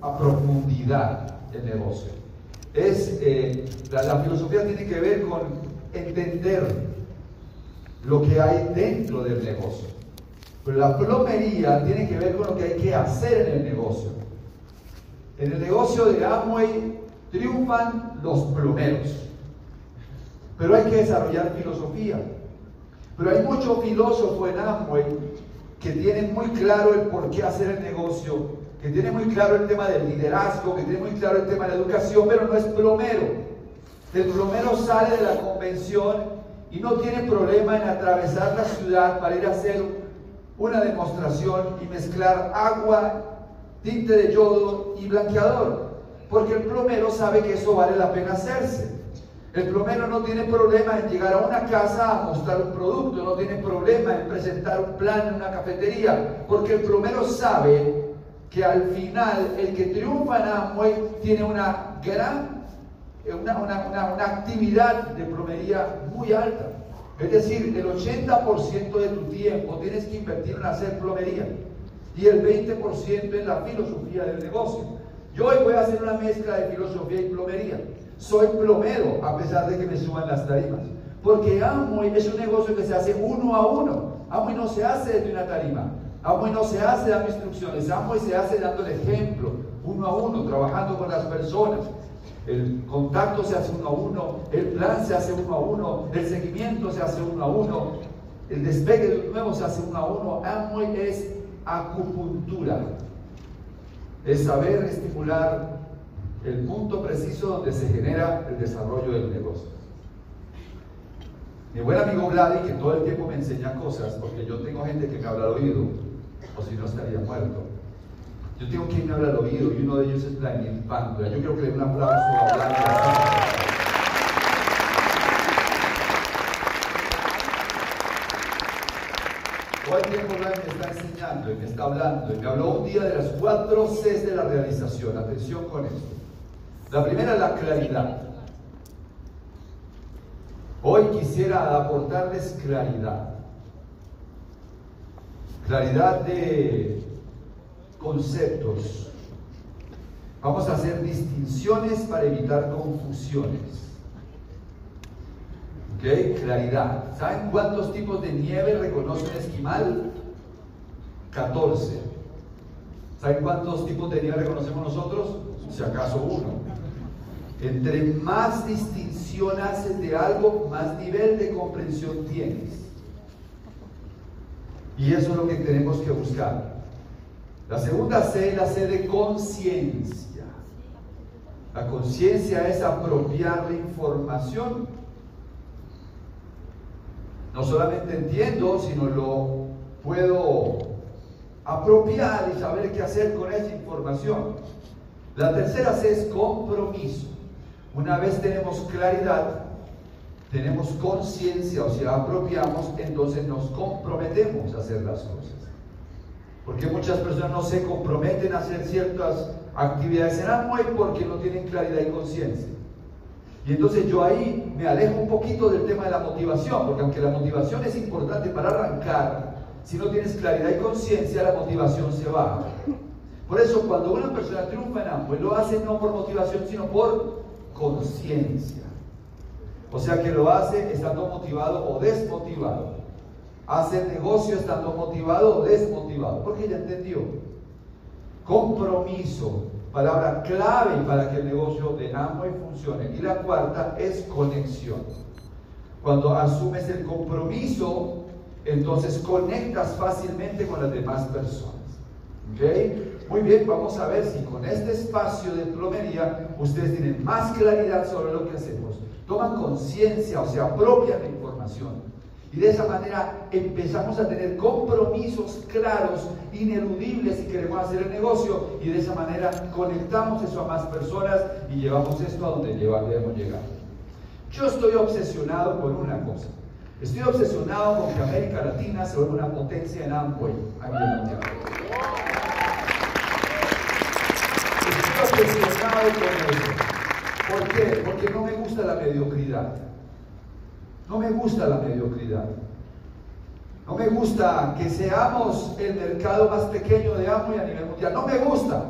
a profundidad el negocio. Es, eh, la, la filosofía tiene que ver con entender lo que hay dentro del negocio. Pero la plomería tiene que ver con lo que hay que hacer en el negocio. En el negocio de Amway triunfan los plomeros. Pero hay que desarrollar filosofía. Pero hay muchos filósofos en Amway que tienen muy claro el por qué hacer el negocio, que tienen muy claro el tema del liderazgo, que tienen muy claro el tema de la educación, pero no es plomero. El plomero sale de la convención y no tiene problema en atravesar la ciudad para ir a hacer una demostración y mezclar agua, tinte de yodo y blanqueador, porque el plomero sabe que eso vale la pena hacerse. El plomero no tiene problema en llegar a una casa a mostrar un producto, no tiene problema en presentar un plan en una cafetería, porque el plomero sabe que al final el que triunfa en Amway tiene una gran, una, una, una, actividad de plomería muy alta. Es decir, el 80% de tu tiempo tienes que invertir en hacer plomería y el 20% en la filosofía del negocio. Yo hoy voy a hacer una mezcla de filosofía y plomería. Soy plomero a pesar de que me suban las tarimas. Porque Amway es un negocio que se hace uno a uno. Amway no se hace desde una tarima. Amway no se hace dando instrucciones. Amway se hace dando el ejemplo, uno a uno, trabajando con las personas. El contacto se hace uno a uno, el plan se hace uno a uno, el seguimiento se hace uno a uno, el despegue de nuevo se hace uno a uno. Amway es acupuntura, es saber estimular el punto preciso donde se genera el desarrollo del negocio. Mi buen amigo Vladi, que todo el tiempo me enseña cosas, porque yo tengo gente que me habla al oído, o si no estaría muerto. Yo tengo quien me habla al oído y uno de ellos es Vladimir Pandora. Yo quiero que le un aplauso a Vladi. Todo el tiempo me está enseñando y me está hablando y me habló un día de las cuatro Cs de la realización. Atención con esto. La primera es la claridad. Hoy quisiera aportarles claridad. Claridad de conceptos. Vamos a hacer distinciones para evitar confusiones. ¿Ok? Claridad. ¿Saben cuántos tipos de nieve reconoce un esquimal? 14. ¿Saben cuántos tipos de nieve reconocemos nosotros? Si acaso uno. Entre más distinción haces de algo, más nivel de comprensión tienes. Y eso es lo que tenemos que buscar. La segunda C es la C de conciencia. La conciencia es apropiar la información. No solamente entiendo, sino lo puedo apropiar y saber qué hacer con esa información. La tercera C es compromiso. Una vez tenemos claridad, tenemos conciencia, o sea, apropiamos, entonces nos comprometemos a hacer las cosas. Porque muchas personas no se comprometen a hacer ciertas actividades en Amway porque no tienen claridad y conciencia. Y entonces yo ahí me alejo un poquito del tema de la motivación, porque aunque la motivación es importante para arrancar, si no tienes claridad y conciencia, la motivación se va. Por eso cuando una persona triunfa en Amway, lo hace no por motivación, sino por conciencia. O sea que lo hace estando motivado o desmotivado. Hace negocio estando motivado o desmotivado. Porque ya entendió. Compromiso, palabra clave para que el negocio de Amway funcione. Y la cuarta es conexión. Cuando asumes el compromiso, entonces conectas fácilmente con las demás personas. ¿Ok? Muy bien, vamos a ver si con este espacio de plomería ustedes tienen más claridad sobre lo que hacemos. Toman conciencia, o sea, apropian la información. Y de esa manera empezamos a tener compromisos claros, ineludibles si queremos hacer el negocio. Y de esa manera conectamos eso a más personas y llevamos esto a donde debemos llegar. Yo estoy obsesionado con una cosa. Estoy obsesionado con que América Latina se vuelva una potencia en Amway. Estoy obsesionado con eso. ¿Por qué? Porque no me gusta la mediocridad. No me gusta la mediocridad. No me gusta que seamos el mercado más pequeño de Amway a nivel mundial. No me gusta.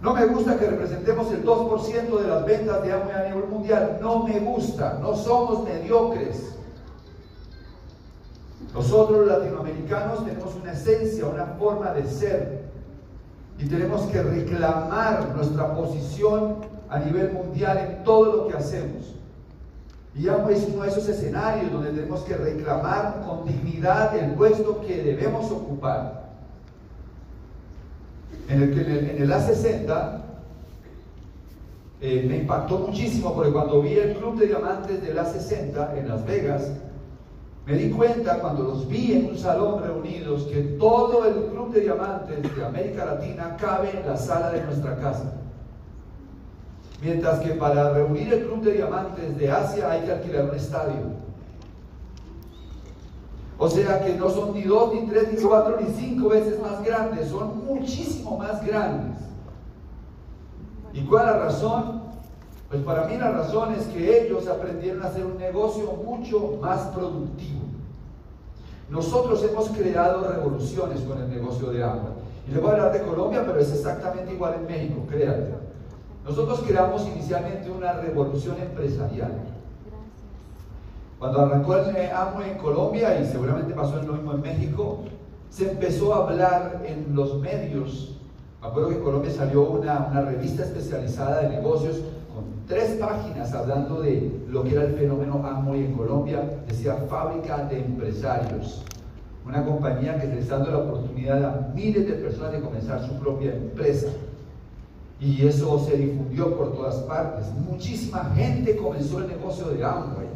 No me gusta que representemos el 2% de las ventas de Amway a nivel mundial. No me gusta. No somos mediocres. Nosotros latinoamericanos tenemos una esencia, una forma de ser. Y tenemos que reclamar nuestra posición a nivel mundial en todo lo que hacemos. Y Amway es uno de esos escenarios donde tenemos que reclamar con dignidad el puesto que debemos ocupar en el, en el, A60 eh, me impactó muchísimo porque cuando vi el club de diamantes del A60 en Las Vegas, me di cuenta cuando los vi en un salón reunidos que todo el club de diamantes de América Latina cabe en la sala de nuestra casa. Mientras que para reunir el club de diamantes de Asia hay que alquilar un estadio. O sea que no son ni dos, ni tres, ni cuatro, ni cinco veces más grandes, son muchísimo más grandes. ¿Y cuál es la razón? Pues para mí la razón es que ellos aprendieron a hacer un negocio mucho más productivo. Nosotros hemos creado revoluciones con el negocio de agua. Y le voy a hablar de Colombia, pero es exactamente igual en México, créanme. Nosotros creamos inicialmente una revolución empresarial. Cuando arrancó el AMO en Colombia y seguramente pasó lo mismo en México, se empezó a hablar en los medios. Me acuerdo que en Colombia salió una, una revista especializada de negocios tres páginas hablando de lo que era el fenómeno Amway en Colombia. Decía fábrica de empresarios. Una compañía que está dando la oportunidad a miles de personas de comenzar su propia empresa. Y eso se difundió por todas partes. Muchísima gente comenzó el negocio de Amway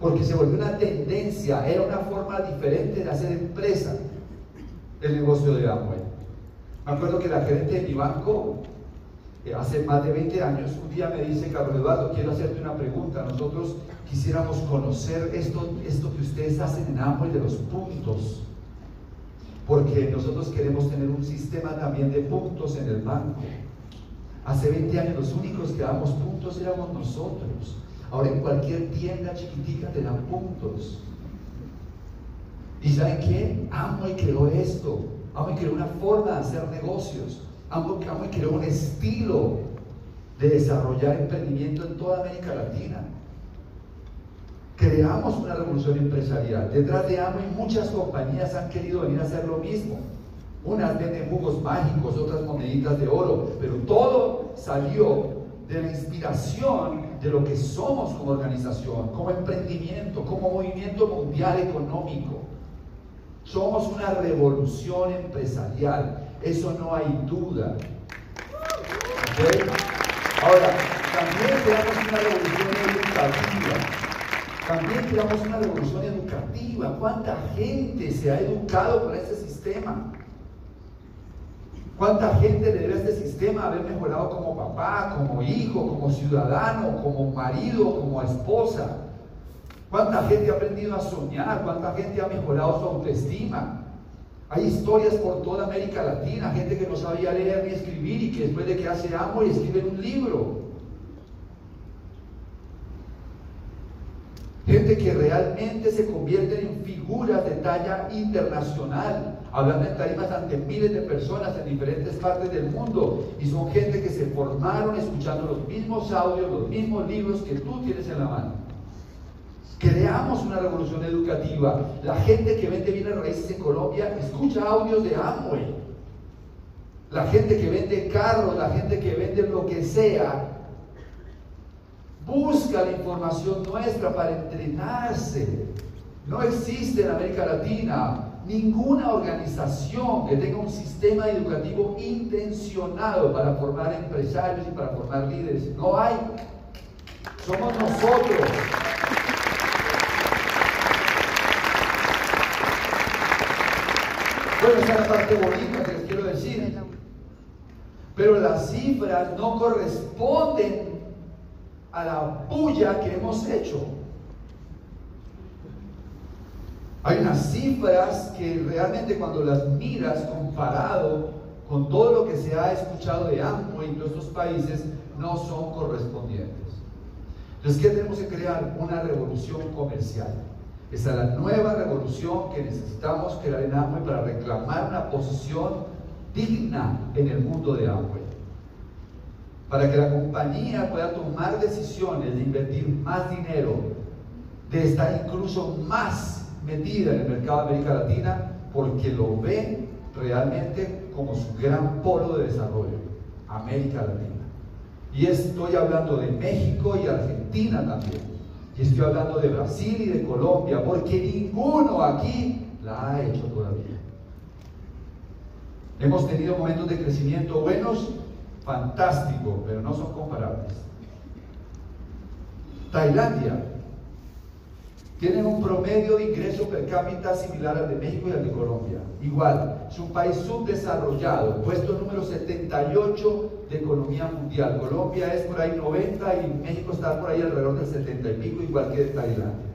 porque se volvió una tendencia, era una forma diferente de hacer empresa el negocio de Amway. Me acuerdo que la gerente de mi banco, hace más de 20 años, un día me dice, Carlos Eduardo, quiero hacerte una pregunta. Nosotros quisiéramos conocer esto, esto que ustedes hacen en Amway de los puntos, porque nosotros queremos tener un sistema también de puntos en el banco. Hace 20 años los únicos que damos puntos éramos nosotros. Ahora en cualquier tienda chiquitica te dan puntos. ¿Y saben qué? y creó esto. y creó una forma de hacer negocios. Y creó un estilo de desarrollar emprendimiento en toda América Latina. Creamos una revolución empresarial. Detrás de Amway muchas compañías han querido venir a hacer lo mismo. Unas venden jugos mágicos, otras moneditas de oro, pero todo salió de la inspiración de lo que somos como organización, como emprendimiento, como movimiento mundial económico. Somos una revolución empresarial, eso no hay duda. Ahora, también creamos una revolución educativa. También creamos una revolución educativa. ¿Cuánta gente se ha educado con este sistema? ¿Cuánta gente le debe a este sistema haber mejorado como papá, como hijo, como ciudadano, como marido, como esposa? ¿Cuánta gente ha aprendido a soñar? ¿Cuánta gente ha mejorado su autoestima? Hay historias por toda América Latina, gente que no sabía leer ni escribir y que después de que hace amo y escribe un libro. Gente que realmente se convierte en figuras de talla internacional hablando en tarimas ante miles de personas en diferentes partes del mundo y son gente que se formaron escuchando los mismos audios, los mismos libros que tú tienes en la mano. Creamos una revolución educativa. La gente que vende bienes raíces en Colombia escucha audios de Amway. La gente que vende carros, la gente que vende lo que sea, busca la información nuestra para entrenarse. No existe en América Latina ninguna organización que tenga un sistema educativo intencionado para formar empresarios y para formar líderes. No hay. Somos nosotros. Bueno, esa es la parte bonita que les quiero decir. Pero las cifras no corresponden a la puya que hemos hecho. Hay unas cifras que realmente cuando las miras comparado con todo lo que se ha escuchado de AMPO en todos estos países, no son correspondientes. Entonces, ¿qué tenemos que crear? Una revolución comercial. Esa es la nueva revolución que necesitamos crear en AMWAY para reclamar una posición digna en el mundo de Amway. Para que la compañía pueda tomar decisiones de invertir más dinero, de estar incluso más metida en el mercado de América Latina, porque lo ve realmente como su gran polo de desarrollo, América Latina. Y estoy hablando de México y Argentina también. Estoy hablando de Brasil y de Colombia, porque ninguno aquí la ha hecho todavía. Hemos tenido momentos de crecimiento buenos, fantásticos, pero no son comparables. Tailandia tiene un promedio de ingreso per cápita similar al de México y al de Colombia. Igual, es un país subdesarrollado, puesto número 78 de economía mundial. Colombia es por ahí 90 y México está por ahí alrededor del 70 y pico, igual que Tailandia.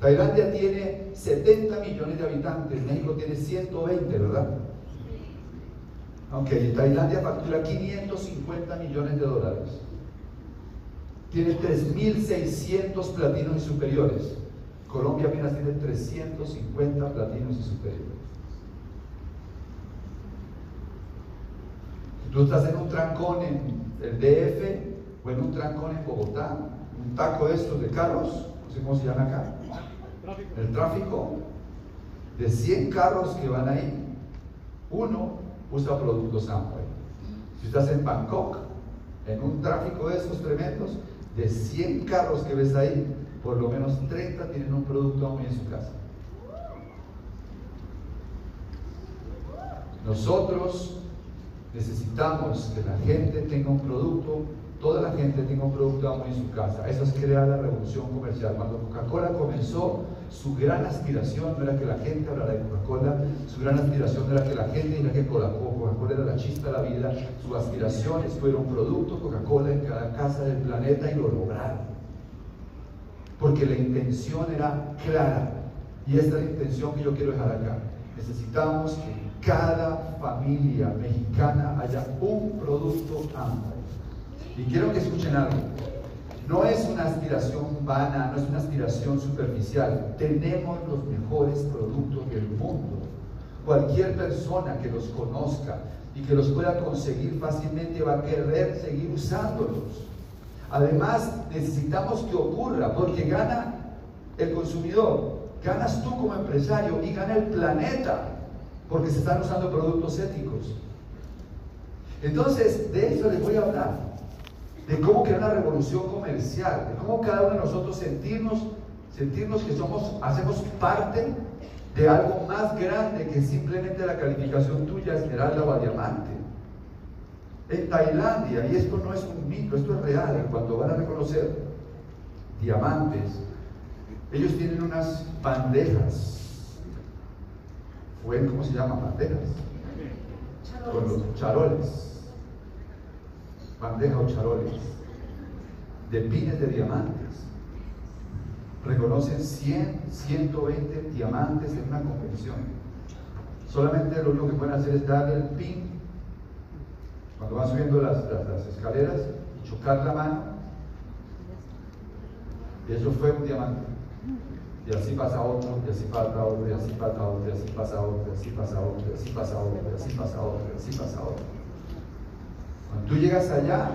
Tailandia tiene 70 millones de habitantes, México tiene 120, ¿verdad? Aunque Tailandia factura 550 millones de dólares. Tiene 3.600 platinos y superiores. Colombia apenas tiene 350 platinos y superiores. Si tú estás en un trancón en el DF o en un trancón en Bogotá, un taco de estos de carros, no sé cómo se llama acá, el tráfico, de 100 carros que van ahí, uno usa productos Amway. Si estás en Bangkok, en un tráfico de estos tremendos, de 100 carros que ves ahí, por lo menos 30 tienen un producto Amway en su casa. Nosotros necesitamos que la gente tenga un producto toda la gente tenga un producto Amway en su casa. Eso es crear la revolución comercial. Cuando Coca-Cola comenzó, su gran aspiración no era que la gente hablara de Coca-Cola, su gran aspiración era que la gente dijera que Coca-Cola era la chispa de la vida, su aspiración es que un producto Coca-Cola en cada casa del planeta y lo lograron. Porque la intención era clara. Y esta es la intención que yo quiero dejar acá. Necesitamos que en cada familia mexicana haya un producto Amway y quiero que escuchen algo. No es una aspiración vana, no es una aspiración superficial. Tenemos los mejores productos del mundo. Cualquier persona que los conozca y que los pueda conseguir fácilmente va a querer seguir usándolos. Además, necesitamos que ocurra porque gana el consumidor, ganas tú como empresario y gana el planeta porque se están usando productos éticos. Entonces, de eso les voy a hablar de cómo crear una revolución comercial, de cómo cada uno de nosotros sentirnos, sentirnos que somos, hacemos parte de algo más grande que simplemente la calificación tuya, esmeralda o diamante. En Tailandia, y esto no es un mito, esto es real, cuando van a reconocer diamantes, ellos tienen unas bandejas. ¿Cómo se llaman bandejas? Con los charoles bandeja o charoles, de pines de diamantes. Reconocen 100, 120 diamantes en una convención. Solamente lo único que pueden hacer es darle el pin cuando van subiendo las, escaleras y chocar la mano. Y eso fue un diamante. Y así pasa otro, y así pasa otro, y así pasa otro, y así pasa otro, y así pasa otro, y así pasa otro, y así pasa otro, y así pasa otro. Cuando tú llegas allá,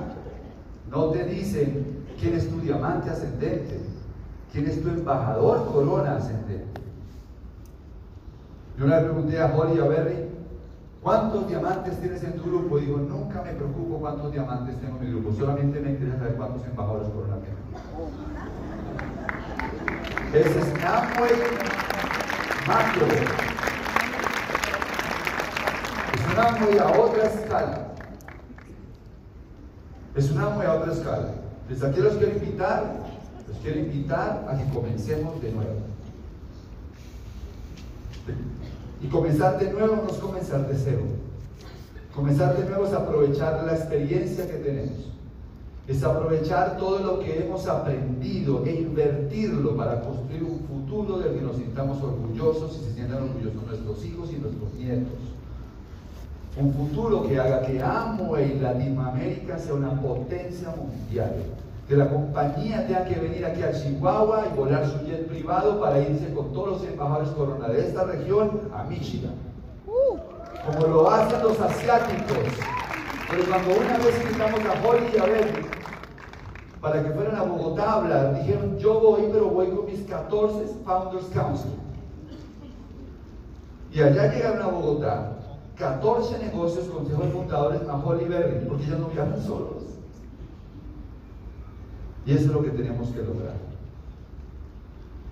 no te dicen quién es tu diamante ascendente, quién es tu embajador corona ascendente. Yo una vez pregunté a Holly y a Berry, ¿cuántos diamantes tienes en tu grupo? Y digo, nunca me preocupo cuántos diamantes tengo en mi grupo, solamente me interesa saber cuántos embajadores corona tengo. Ese es Amway macro. Es un Amway a otra escala. Es una muy a otra escala. Desde aquí los quiero invitar, los quiero invitar a que comencemos de nuevo. Y comenzar de nuevo no es comenzar de cero. Comenzar de nuevo es aprovechar la experiencia que tenemos. Es aprovechar todo lo que hemos aprendido e invertirlo para construir un futuro del que nos sintamos orgullosos y se sientan orgullosos nuestros hijos y nuestros nietos un futuro que haga que Amway Latinoamérica sea una potencia mundial. Que la compañía tenga que venir aquí a Chihuahua y volar su jet privado para irse con todos los embajadores corona de esta región a Michigan. como lo hacen los asiáticos. Pero cuando una vez invitamos a Holly y a ver, para que fueran a Bogotá a hablar, dijeron, yo voy, pero voy con mis 14 Founders Council. Y allá llegaron a Bogotá 14 negocios, consejos fundadores a Holly Berry, porque ellos no viajan solos. Y eso es lo que tenemos que lograr.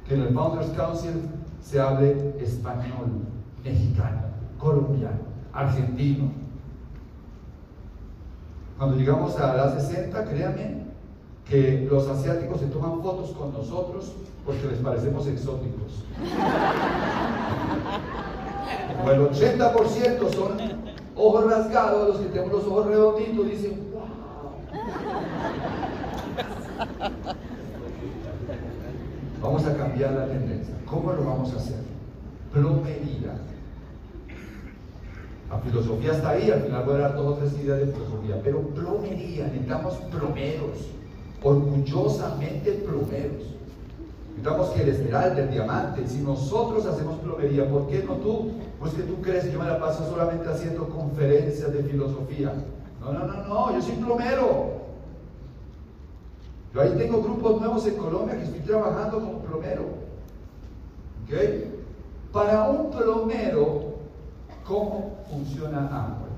Que en el Founders Council se hable español, mexicano, colombiano, argentino. Cuando llegamos a la 60, créanme que los asiáticos se toman fotos con nosotros porque les parecemos exóticos. Como el 80% son ojos rasgados, los que tenemos los ojos redonditos dicen, wow. Vamos a cambiar la tendencia. ¿Cómo lo vamos a hacer? Plomería. Filosofía está ahí, al final voy a dar dos o ideas de filosofía, pero plomería, necesitamos plomeros, orgullosamente plomeros. Necesitamos que el esmeralda, el diamante, si nosotros hacemos plomería, ¿por qué no tú? Pues que tú crees que yo me la paso solamente haciendo conferencias de filosofía. No, no, no, no, yo soy plomero. Yo ahí tengo grupos nuevos en Colombia que estoy trabajando como plomero. ¿Ok? Para un plomero, ¿cómo funciona Amway?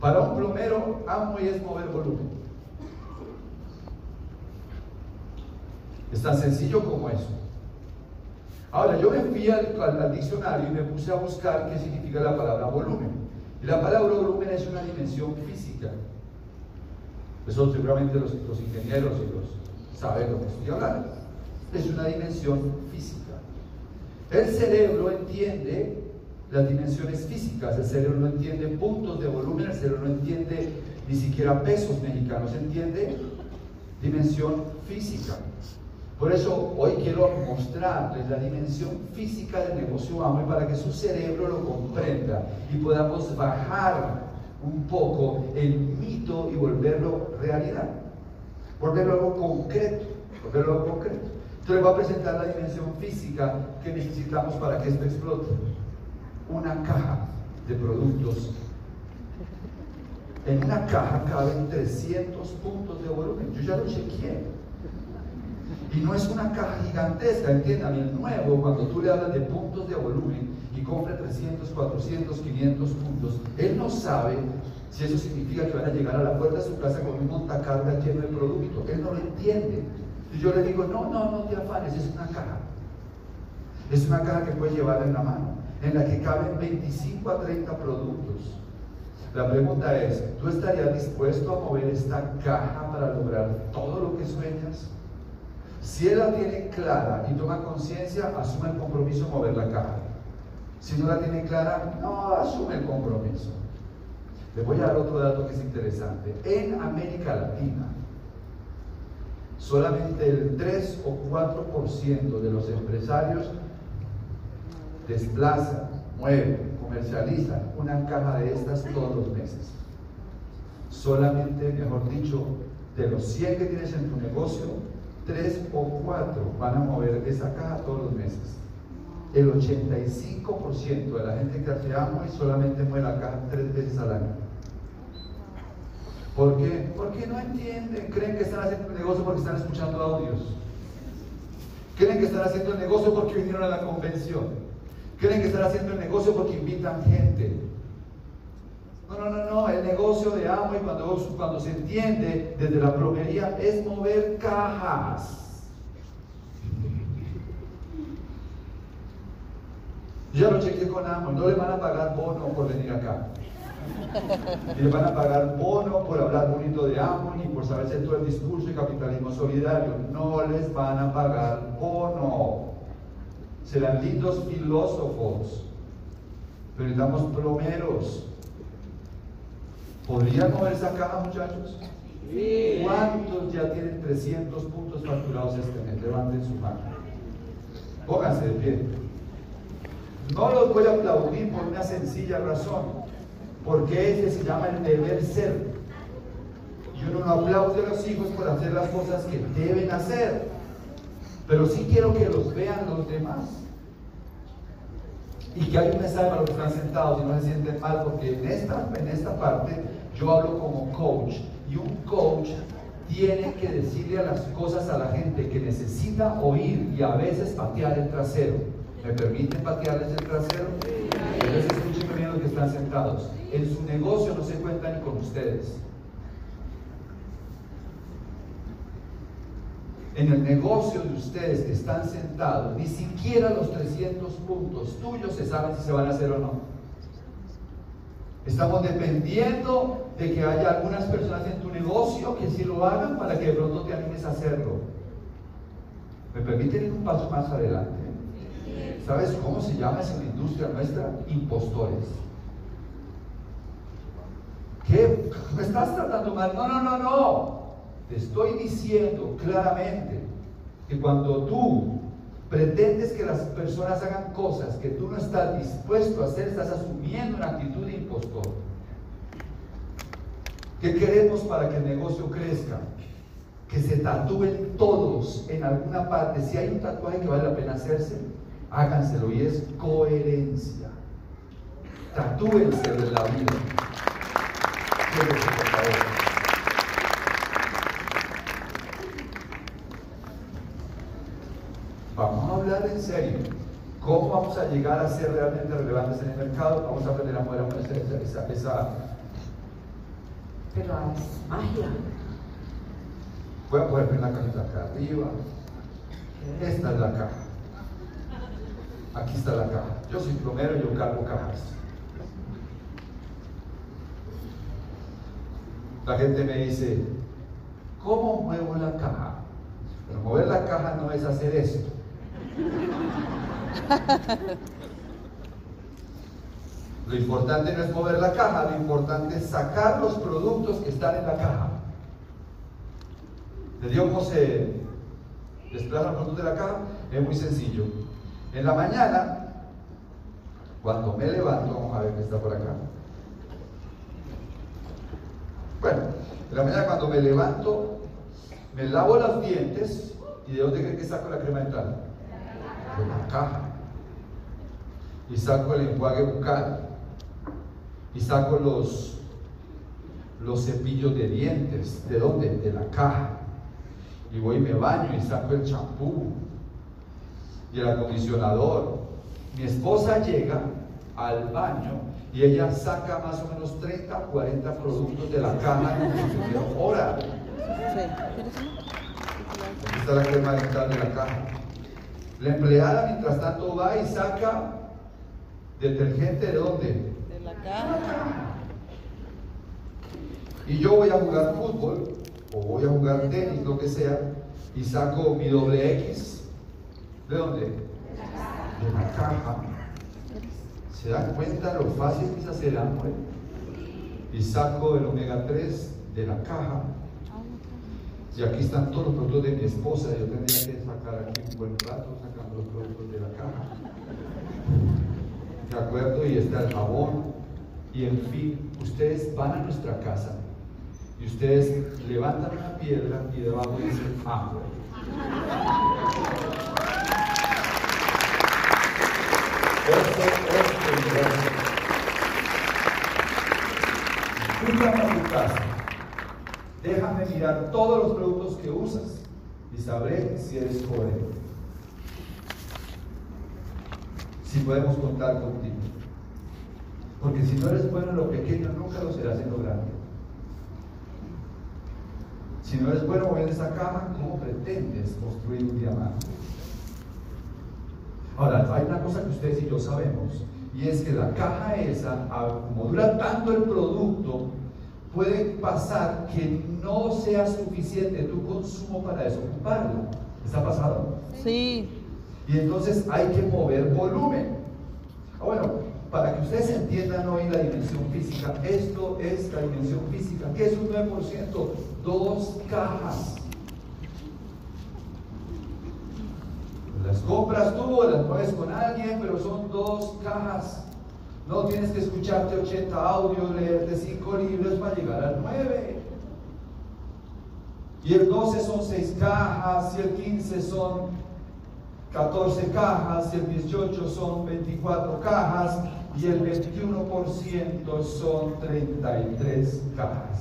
Para un plomero, Amway es mover volumen. Es tan sencillo como eso. Ahora, yo me fui al, diccionario y me puse a buscar qué significa la palabra volumen. Y la palabra volumen es una dimensión física. Eso seguramente los, los ingenieros y los saben lo que estoy hablando. Es una dimensión física. El cerebro entiende las dimensiones físicas, el cerebro no entiende puntos de volumen, el cerebro no entiende ni siquiera pesos mexicanos, entiende dimensión física. Por eso hoy quiero mostrarles la dimensión física del negocio AMO para que su cerebro lo comprenda y podamos bajar un poco el mito y volverlo realidad. Volverlo algo concreto. Volverlo algo concreto. Entonces les voy a presentar la dimensión física que necesitamos para que esto explote. Una caja de productos. En una caja caben 300 puntos de volumen. Yo ya lo chequeé. Y no es una caja gigantesca, entiendan, el nuevo, cuando tú le hablas de puntos de volumen y compra 300, 400, 500 puntos, él no sabe si eso significa que van a llegar a la puerta de su casa con un montacarga lleno de producto. Él no lo entiende. Y yo le digo, no, no, no te afanes, es una caja. Es una caja que puedes llevar en la mano, en la que caben 25 a 30 productos. La pregunta es, ¿tú estarías dispuesto a mover esta caja para lograr todo lo que sueñas? Si él la tiene clara y toma conciencia, asume el compromiso de mover la caja. Si no la tiene clara, no asume el compromiso. Le voy a dar otro dato que es interesante. En América Latina, solamente el 3 o 4% de los empresarios desplazan, mueven, comercializan una caja de estas todos los meses. Solamente, mejor dicho, de los 100 que tienes en tu negocio, tres o cuatro van a mover esa caja todos los meses. El 85% de la gente que y solamente mueve la caja tres veces al año. ¿Por qué? Porque no entienden, creen que están haciendo el negocio porque están escuchando audios. Creen que están haciendo el negocio porque vinieron a la convención. Creen que están haciendo el negocio porque invitan gente. No, no, no, no. El negocio de amo y cuando, cuando se entiende desde la plomería es mover cajas. ya lo chequeé con amo. No le van a pagar bono por venir acá. Y le van a pagar bono por hablar bonito de amo y por saberse todo el discurso de capitalismo solidario. No les van a pagar bono. Serán lindos filósofos. Pero necesitamos plomeros ¿Podrían mover esa caja, muchachos? ¿Cuántos ya tienen 300 puntos facturados este mes? Levanten su mano. Pónganse de pie. No los voy a aplaudir por una sencilla razón, porque ese se llama el deber ser. Y uno no aplaude a los hijos por hacer las cosas que deben hacer, pero sí quiero que los vean los demás. y que hay un mensaje para los que están sentados y no se sienten mal, porque en esta, en esta parte yo hablo como coach y un coach tiene que decirle a las cosas a la gente que necesita oír y a veces patear el trasero. ¿Me permiten patearles el trasero? Están sentados. En su negocio no se cuentan ni con ustedes. En el negocio de ustedes que están sentados, ni siquiera los 300 puntos tuyos se saben si se van a hacer o no. Estamos dependiendo de que haya algunas personas en tu negocio que sí lo hagan para que de pronto te animes a hacerlo. ¿Me permiten ir un paso más adelante? ¿Sabes cómo se llama esa industria nuestra? Impostores. ¿Qué? ¿Me estás tratando mal? No, no, no, no. Te estoy diciendo claramente que cuando tú pretendes que las personas hagan cosas que tú no estás dispuesto a hacer, estás asumiendo una actitud de impostor. ¿Qué queremos para que el negocio crezca? Que se tatúen todos en alguna parte. Si hay un tatuaje que vale la pena hacerse, háganselo y es coherencia. Tatúenselo en la vida. Por favor. Vamos a hablar en serio. ¿Cómo vamos a llegar a ser realmente relevantes en el mercado? Vamos a aprender a mover esa, esa, esa... Pero es magia. Voy a ponerme la cajita acá arriba. Esta es la caja. Aquí está la caja. Yo soy plomero y yo cargo cajas. La gente me dice, ¿cómo muevo la caja? Pero mover la caja no es hacer esto. Lo importante no es mover la caja, lo importante es sacar los productos que están en la caja. ¿De Dios cómo se desplazan los productos de la caja? Es muy sencillo. En la mañana, cuando me levanto, vamos a ver qué está por acá. Bueno, en la mañana cuando me levanto, me lavo los dientes y ¿de dónde creen que saco la crema dental? de la caja. Y saco el enjuague bucal. Y saco los, los cepillos de dientes. ¿De dónde? De la caja. Y voy y me baño y saco el champú y el acondicionador. Mi esposa llega al baño y ella saca más o menos 30, 40 productos de la caja en hora. Aquí está la crema dental de la caja. La empleada mientras tanto va y saca detergente de dónde? De la caja. Y yo voy a jugar fútbol o voy a jugar tenis, lo que sea, y saco mi doble X. ¿De dónde? De la caja. ¿Se dan cuenta lo fácil que es hacer hambre? Y saco el omega 3 de la caja y aquí están todos los productos de mi esposa. Yo tendría que sacar aquí un buen rato sacando los productos de la caja. ¿De acuerdo? Y está el jabón. Y en fin, ustedes van a nuestra casa y ustedes levantan una piedra y debajo dice hambre. Es peligroso. Tú a tu casa Déjame mirar todos los productos que usas y sabré si eres coherente. Si podemos contar contigo. Porque si no eres bueno en lo pequeño, nunca lo serás en lo grande. Si no eres bueno moviendo esa caja, ¿cómo pretendes construir un diamante? Ahora, hay una cosa que ustedes y yo sabemos, y es que la caja esa, como dura tanto el producto, puede pasar que no sea suficiente tu consumo para desocuparlo. ¿Está pasado? Sí. Y entonces hay que mover volumen. Ah, bueno, para que ustedes entiendan hoy la dimensión física, esto es la dimensión física. ¿Qué es un 9%? Dos cajas. Las compras tú, las mueves con alguien, pero son dos cajas. No tienes que escucharte 80 audios, leerte 5 libros para llegar al 9. Y el 12 son 6 cajas y el 15 son 14 cajas, el 18 son 24 cajas y el 21% son 33 cajas.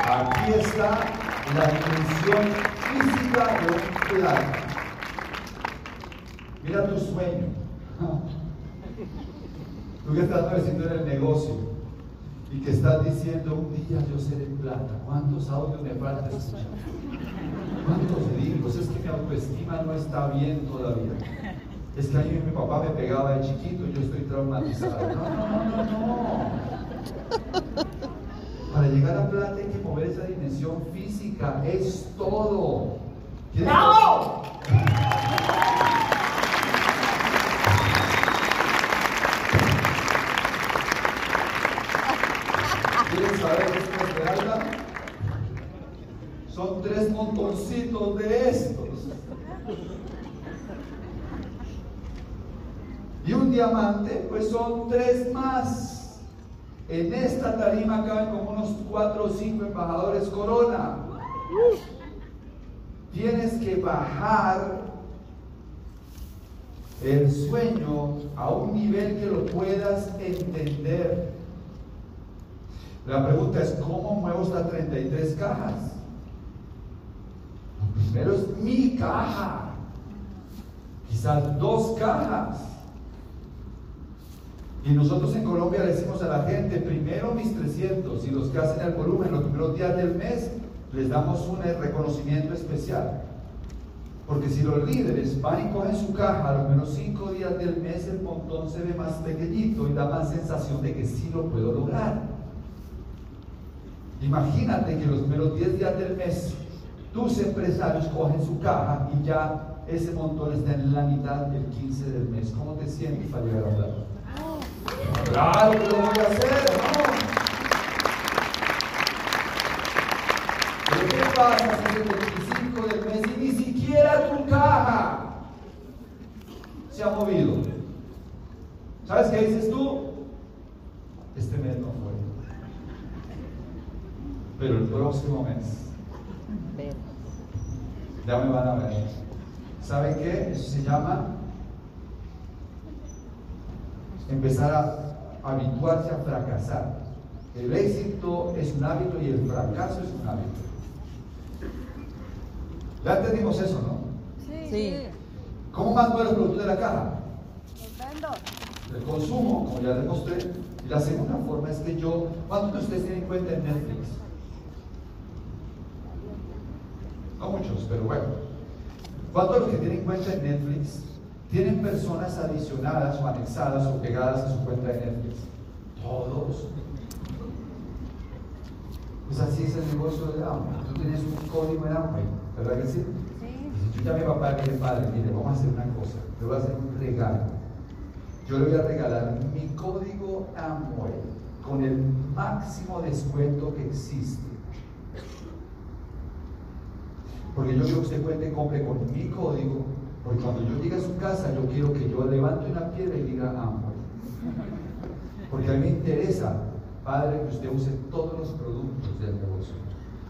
Aquí está la dimensión física de plato. Mira tu sueño. Tú que estás creciendo en el negocio y que estás diciendo un día yo seré plata. ¿Cuántos audios me falta escuchar? ¿Cuántos digo? Es que mi autoestima no está bien todavía. Es que a mí mi papá me pegaba de chiquito y yo estoy traumatizado. No, no, no, no, no. Para llegar a plata hay que mover esa dimensión física. Es todo. ¡Bravo! Tres montoncitos de estos. Y un diamante, pues son tres más. En esta tarima caben como unos cuatro o cinco embajadores corona. Tienes que bajar el sueño a un nivel que lo puedas entender. La pregunta es, ¿cómo muevo estas 33 cajas? Primero es mi caja. Quizás dos cajas. Y nosotros en Colombia le decimos a la gente, primero mis 300 y los que hacen el volumen los primeros días del mes, les damos un reconocimiento especial. Porque si los líderes van y cogen su caja, a los menos 5 días del mes el montón se ve más pequeñito y da más sensación de que sí lo puedo lograr. Imagínate que los primeros 10 días del mes tus empresarios cogen su caja y ya ese montón está en la mitad del 15 del mes. ¿Cómo te sientes para llegar a hablar? Claro que lo voy a hacer, ¿no? ¿qué pasa si el 25 del mes y ni siquiera tu caja se ha movido? ¿Sabes qué dices tú? Este mes no fue. Pero el próximo mes ya me van a ver. ¿Saben qué? Eso se llama empezar a habituarse a fracasar. El éxito es un hábito y el fracaso es un hábito. Ya entendimos eso, ¿no? Sí. ¿Cómo más los productos de la caja? El consumo, como ya demostré. Y la segunda forma es que yo, ¿cuántos de ustedes tienen cuenta en Netflix? No muchos, pero bueno. ¿Cuántos los que tienen cuenta en Netflix tienen personas adicionadas o anexadas o pegadas a su cuenta de Netflix? Todos. Pues así es el negocio de Amway. Tú tienes un código en Amway, ¿verdad que sí? Sí. Y si yo llamé a mi papá y dije, padre, mire, vamos a hacer una cosa. Le voy a hacer un regalo. Yo le voy a regalar mi código Amway con el máximo descuento que existe. Porque yo quiero que usted cuente, compre con mi código, porque cuando yo llegue a su casa, yo quiero que yo levante una piedra y diga Amway. Porque a mí me interesa, padre, que usted use todos los productos del negocio.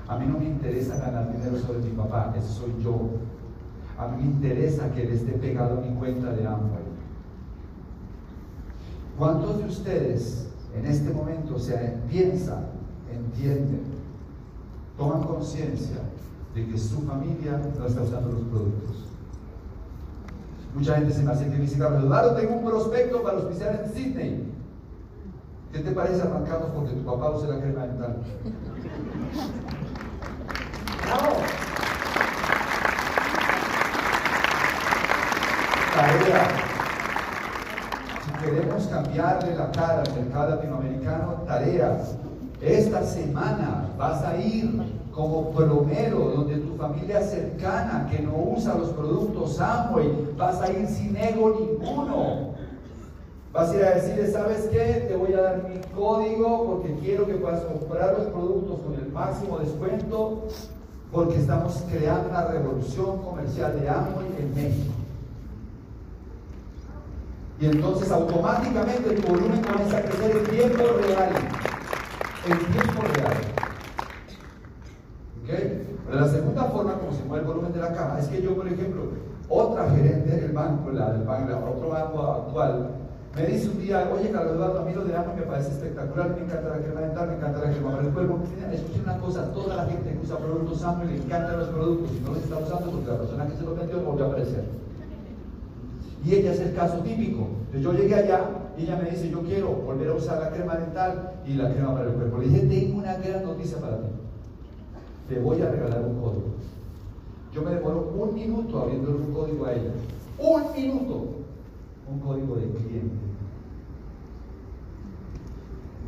A mí no me interesa ganar dinero sobre mi papá, ese soy yo. A mí me interesa que él esté pegado a mi cuenta de Amway. ¿Cuántos de ustedes en este momento se piensan, entienden, toman conciencia de que su familia no está usando los productos? Mucha gente se me hace que me dice, Carlos tengo un prospecto para auspiciar en Sydney. ¿Qué te parece? Arrancamos porque tu papá usa la crema dental. ¡Bravo! Tarea. Si queremos cambiarle la cara al mercado latinoamericano, tarea. Esta semana vas a ir como plomero donde tu familia cercana que no usa los productos Amway, vas a ir sin ego ninguno. Vas a ir a decirle, ¿sabes qué? Te voy a dar mi código porque quiero que puedas comprar los productos con el máximo descuento porque estamos creando una revolución comercial de Amway en México. Y entonces automáticamente tu volumen comienza a crecer en tiempo real. Forma como se mueve el volumen de la caja es que yo, por ejemplo, otra gerente del banco, la del banco, la- otro banco actual, me dice un día, oye Carlos Eduardo, a mí lo de AMO me parece espectacular, me encanta la crema dental, me encanta la crema para el cuerpo. Escuchen una cosa, toda la gente que usa productos AMO le encantan los productos y no los está usando porque la persona que se los vendió volvió a aparecer. Y ella es el caso típico. Entonces yo llegué allá y ella me dice, yo quiero volver a usar la crema dental y la crema para el cuerpo. Le dije, tengo una gran noticia para ti. Te voy a regalar un código. Yo me demoro un minuto abriéndole un código a ella. Un minuto. Un código de cliente.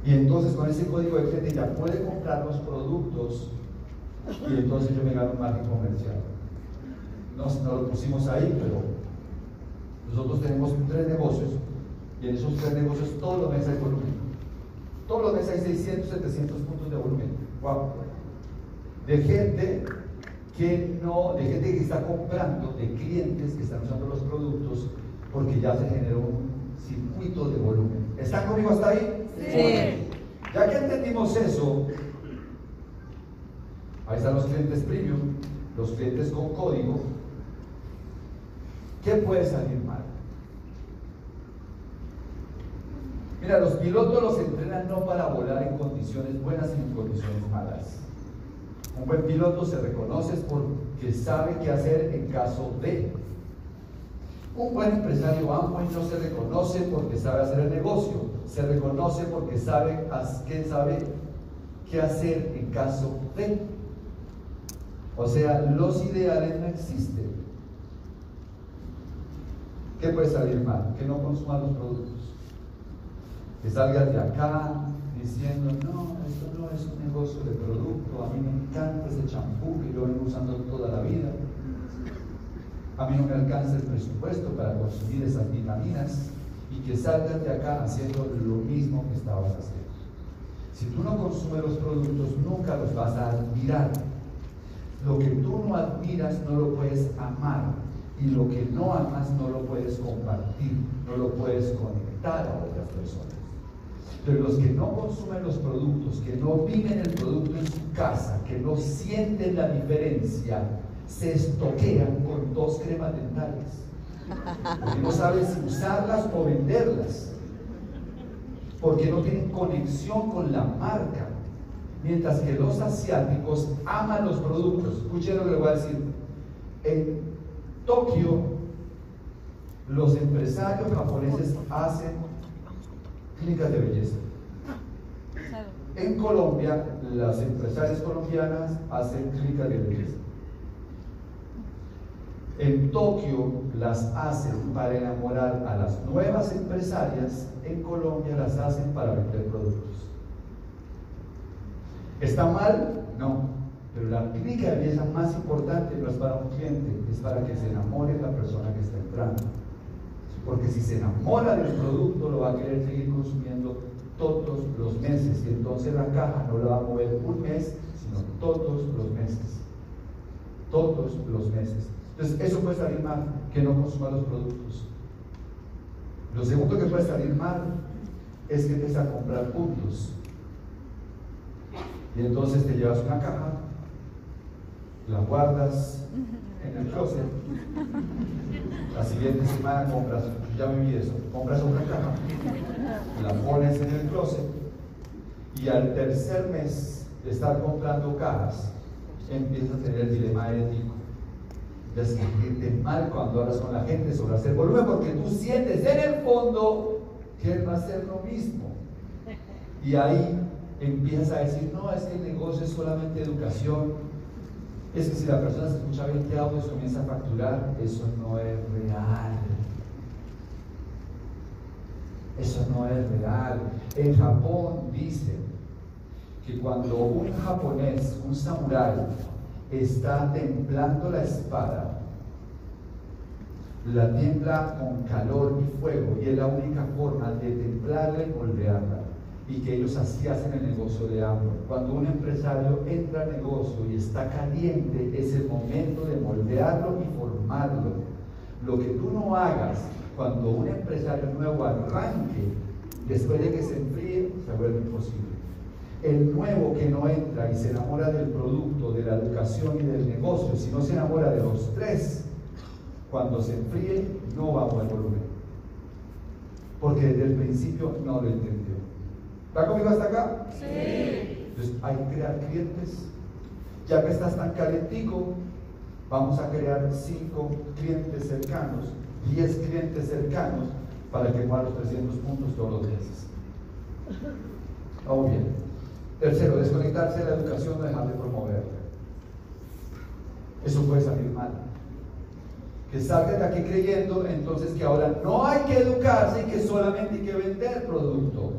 Y entonces con ese código de cliente ella puede comprar los productos y entonces yo me gano un margen comercial. No, no lo pusimos ahí, pero nosotros tenemos tres negocios y en esos tres negocios todos los meses hay volumen. Todos los meses hay 600, 700 puntos de volumen. Wow. De gente que no, de gente que está comprando, de clientes que están usando los productos porque ya se generó un circuito de volumen. ¿Están conmigo hasta ahí? Sí. Ya que entendimos eso, ahí están los clientes premium, los clientes con código. ¿Qué puede salir mal? Mira, los pilotos los entrenan no para volar en condiciones buenas, sino en condiciones malas. Un buen piloto se reconoce porque sabe qué hacer en caso de. Un buen empresario Amway no se reconoce porque sabe hacer el negocio, se reconoce porque sabe qué sabe qué hacer en caso de. O sea, los ideales no existen. ¿Qué puede salir mal? Que no consuman los productos. Que salgas de acá diciendo, no, esto no es un negocio de producto, a mí me encanta ese champú que yo vengo usando toda la vida. A mí no me alcanza el presupuesto para consumir esas vitaminas y que salgas de acá haciendo lo mismo que estabas haciendo. Si tú no consumes los productos, nunca los vas a admirar. Lo que tú no admiras no lo puedes amar y lo que no amas no lo puedes compartir, no lo puedes conectar a otras personas. Pero los que no consumen los productos, que no viven el producto en su casa, que no sienten la diferencia, se estoquean con dos cremas dentales. Porque no saben si usarlas o venderlas. Porque no tienen conexión con la marca. Mientras que los asiáticos aman los productos. Escuchen lo que les voy a decir. En Tokio, los empresarios japoneses hacen clínicas de belleza. En Colombia, las empresarias colombianas hacen clínicas de belleza. En Tokio las hacen para enamorar a las nuevas empresarias, en Colombia las hacen para vender productos. ¿Está mal? No. Pero la clínica de belleza más importante no es para un cliente, es para que se enamore la persona que está entrando. Porque si se enamora del producto, lo va a querer seguir consumiendo todos los meses. Y entonces la caja no la va a mover un mes, sino todos los meses. Todos los meses. Entonces, eso puede salir mal, que no consuma los productos. Lo segundo que puede salir mal es que empieza a comprar puntos. Y entonces te llevas una caja, la guardas en el closet. La siguiente semana compras, ya viví eso, compras otra caja, la pones en el closet y al tercer mes de estar comprando cajas, empiezas a tener el dilema ético de sentirte mal cuando hablas con la gente sobre hacer volumen porque tú sientes en el fondo que va a hacer lo mismo. Y ahí empiezas a decir, no, es el negocio es solamente educación. Es que si la persona se escucha 20 audios comienza a facturar, eso no es real. Eso no es real. En Japón dicen que cuando un japonés, un samurái, está templando la espada, la tiembla con calor y fuego, y es la única forma de templarla y moldearla. Y que ellos así hacen el negocio de hambre. Cuando un empresario entra al negocio y está caliente, es el momento de moldearlo y formarlo. Lo que tú no hagas cuando un empresario nuevo arranque, después de que se enfríe, se vuelve imposible. El nuevo que no entra y se enamora del producto, de la educación y del negocio, si no se enamora de los tres, cuando se enfríe no va a mover volumen. Porque desde el principio no lo entendió. ¿Está conmigo hasta acá? Sí. Entonces hay que crear clientes. Ya que estás tan calentico, vamos a crear cinco clientes cercanos, 10 clientes cercanos para que mueva los 300 puntos todos los meses. Vamos bien. Tercero, desconectarse de la educación, no dejar de promoverla. Eso puede salir mal. Que salgan de aquí creyendo entonces que ahora no hay que educarse y que solamente hay que vender producto.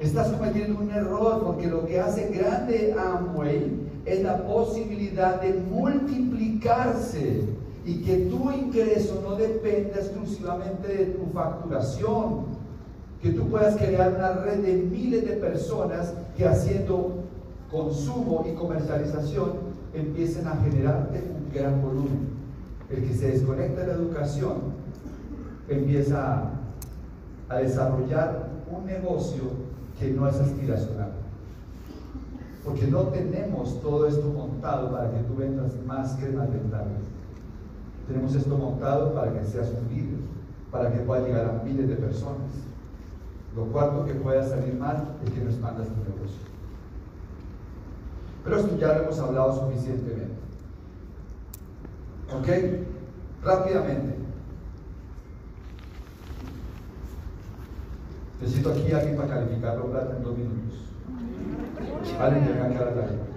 Estás cometiendo un error porque lo que hace grande Amway es la posibilidad de multiplicarse y que tu ingreso no dependa exclusivamente de tu facturación, que tú puedas crear una red de miles de personas que haciendo consumo y comercialización empiecen a generarte un gran volumen. El que se desconecta de la educación empieza a desarrollar un negocio que no es aspiracional. Porque no tenemos todo esto montado para que tú vendas más cremas dentales. Tenemos esto montado para que seas un líder, para que pueda llegar a miles de personas. Lo cuarto que pueda salir mal es que no expandas tu negocio. Pero esto ya lo hemos hablado suficientemente. ¿Ok? Rápidamente. Necesito aquí a alguien para calificar los plata en dos minutos. Alguien que venga a la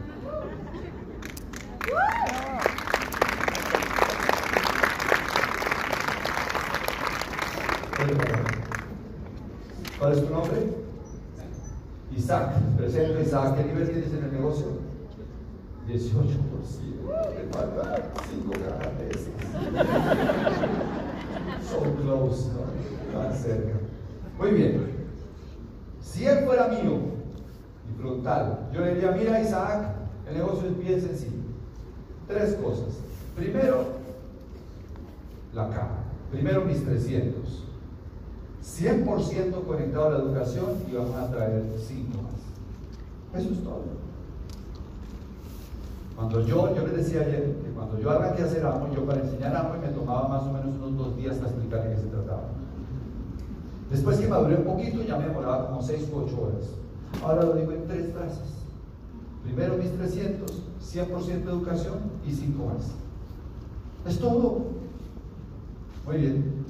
¿Cuál es tu nombre? Isaac. Presente Isaac. ¿Qué nivel tienes en el negocio? 18%. Te falta 5 cajas de So close, ¿no? Tan cerca. Muy bien. Mío y frontal, yo le diría, mira Isaac, el negocio es bien sencillo. Tres cosas. Primero, la caja. Primero mis 300. 100% conectado a la educación y vamos a traer 5 más. Eso es todo. Cuando yo, yo les decía ayer que cuando yo arranqué a hacer amo, yo para enseñar amo me tomaba más o menos unos dos días para explicar de qué se trataba. Después que maduré un poquito ya me demoraba como 6 u 8 horas. Ahora lo digo en tres frases. Primero mis 300, 100% educación y 5 más. Es todo. Muy bien.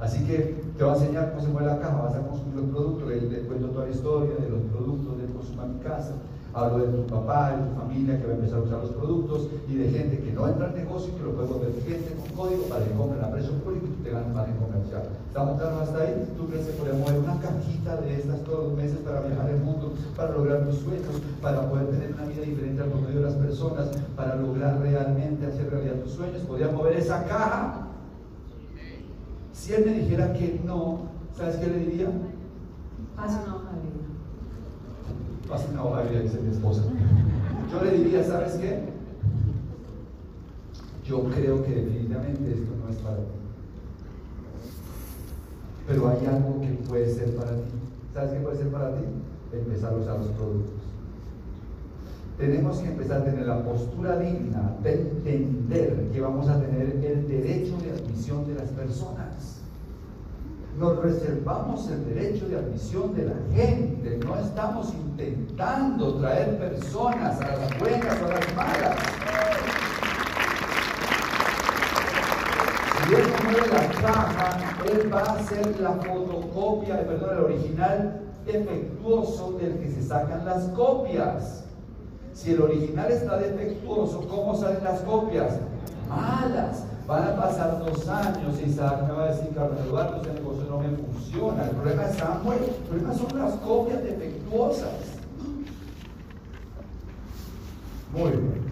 Así que te va a enseñar cómo se mueve la caja, vas a consumir los productos, le, cuento toda la historia de los productos del consumo en mi casa, hablo de tu papá, de tu familia que va a empezar a usar los productos y de gente que no entra al negocio y que lo puede volver gente con código para que compren a precio público y tú te ganes margen comercial. ¿Estamos claros hasta ahí? ¿Tú crees que podemos mover una cajita de estas todos los meses para viajar el mundo, para lograr tus sueños, para poder tener una vida diferente al promedio de las personas, para lograr realmente hacer realidad tus sueños? ¿Podrías mover esa caja? Si él me dijera que no, ¿sabes qué le diría? Pasa una hoja de. Pasa una hoja de vida, dice mi esposa. Yo le diría, ¿sabes qué? Yo creo que definitivamente esto no es para ti. Pero hay algo que puede ser para ti. ¿Sabes qué puede ser para ti? Empezar a usar los productos. Tenemos que empezar a tener la postura digna de entender que vamos a tener el derecho de admisión de las personas nos reservamos el derecho de admisión de la gente, no estamos intentando traer personas a las buenas o a las malas. Si él mueve la caja, él va a hacer la fotocopia, perdón, el original defectuoso del que se sacan las copias. Si el original está defectuoso, ¿cómo salen las copias? Malas. Van a pasar dos años y Isaac me va a decir, Carlos Eduardo, ese negocio no me funciona. El problema es Samuel, el problema son las copias defectuosas. Muy bien.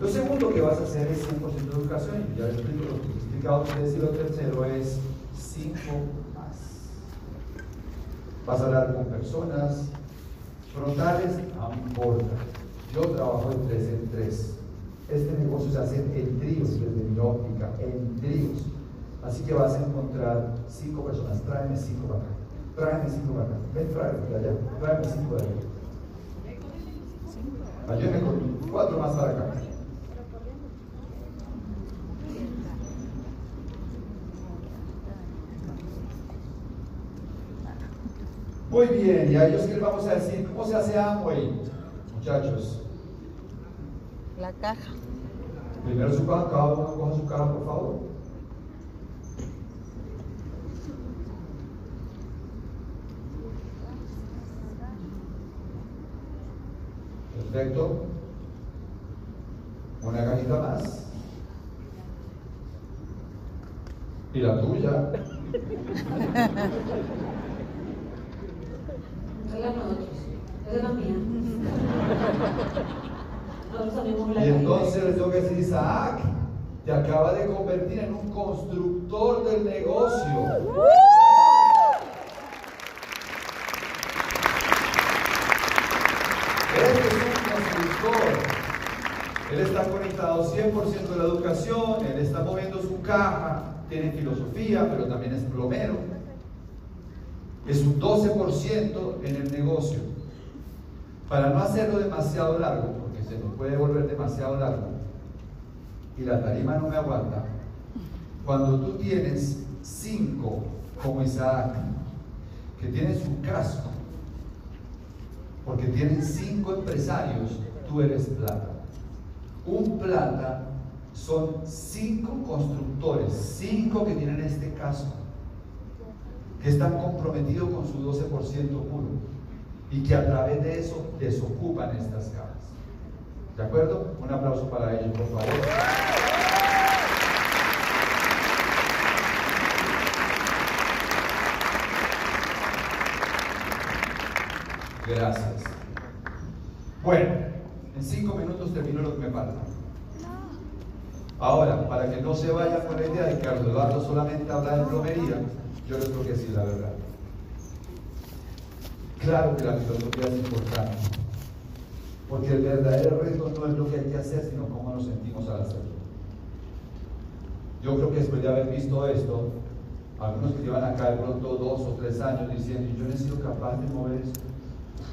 Lo segundo que vas a hacer es 100% educación. Ya les explico lo que he explicado ustedes. Y lo tercero es 5 más. Vas a hablar con personas frontales, no importa. Yo trabajo de tres en tres este negocio se hace en tríos, desde mi óptica, en tríos. Así que vas a encontrar cinco personas, tráeme cinco para acá, tráeme cinco para acá, ven, tráeme de allá, tráeme cinco de allá. Ayúdame con cuatro más para acá. Muy bien, y a ellos que les vamos a decir, ¿cómo se hace Amway, muchachos? La caja. Primero su caja, cada uno coja su caja, por favor. Perfecto. Una cajita más. Y la tuya. Esa es la mía. Y entonces tengo que decir, Isaac, te acaba de convertir en un constructor del negocio. Él es un constructor. Él está conectado 100% de la educación, él está moviendo su caja, tiene filosofía, pero también es plomero. Es un 12% en el negocio. Para no hacerlo demasiado largo, se nos puede volver demasiado largo, y la tarima no me aguanta, cuando tú tienes cinco, como Isaac, que tienen su casco, porque tienen cinco empresarios, tú eres plata. Un plata son cinco constructores, cinco que tienen este casco, que están comprometidos con su 12% puro y que a través de eso desocupan estas cajas. ¿De acuerdo? Un aplauso para ellos, por favor. Gracias. Bueno, en cinco minutos termino lo que me falta. Ahora, para que no se vaya con la idea de que Eduardo solamente habla de plomería, yo les tengo que decir la verdad. Claro que la filosofía es importante, porque el verdadero reto no es lo que hay que hacer, sino cómo nos sentimos al hacerlo. Yo creo que después de haber visto esto, algunos que llevan acá de pronto dos o tres años diciendo, yo no he sido capaz de mover esto.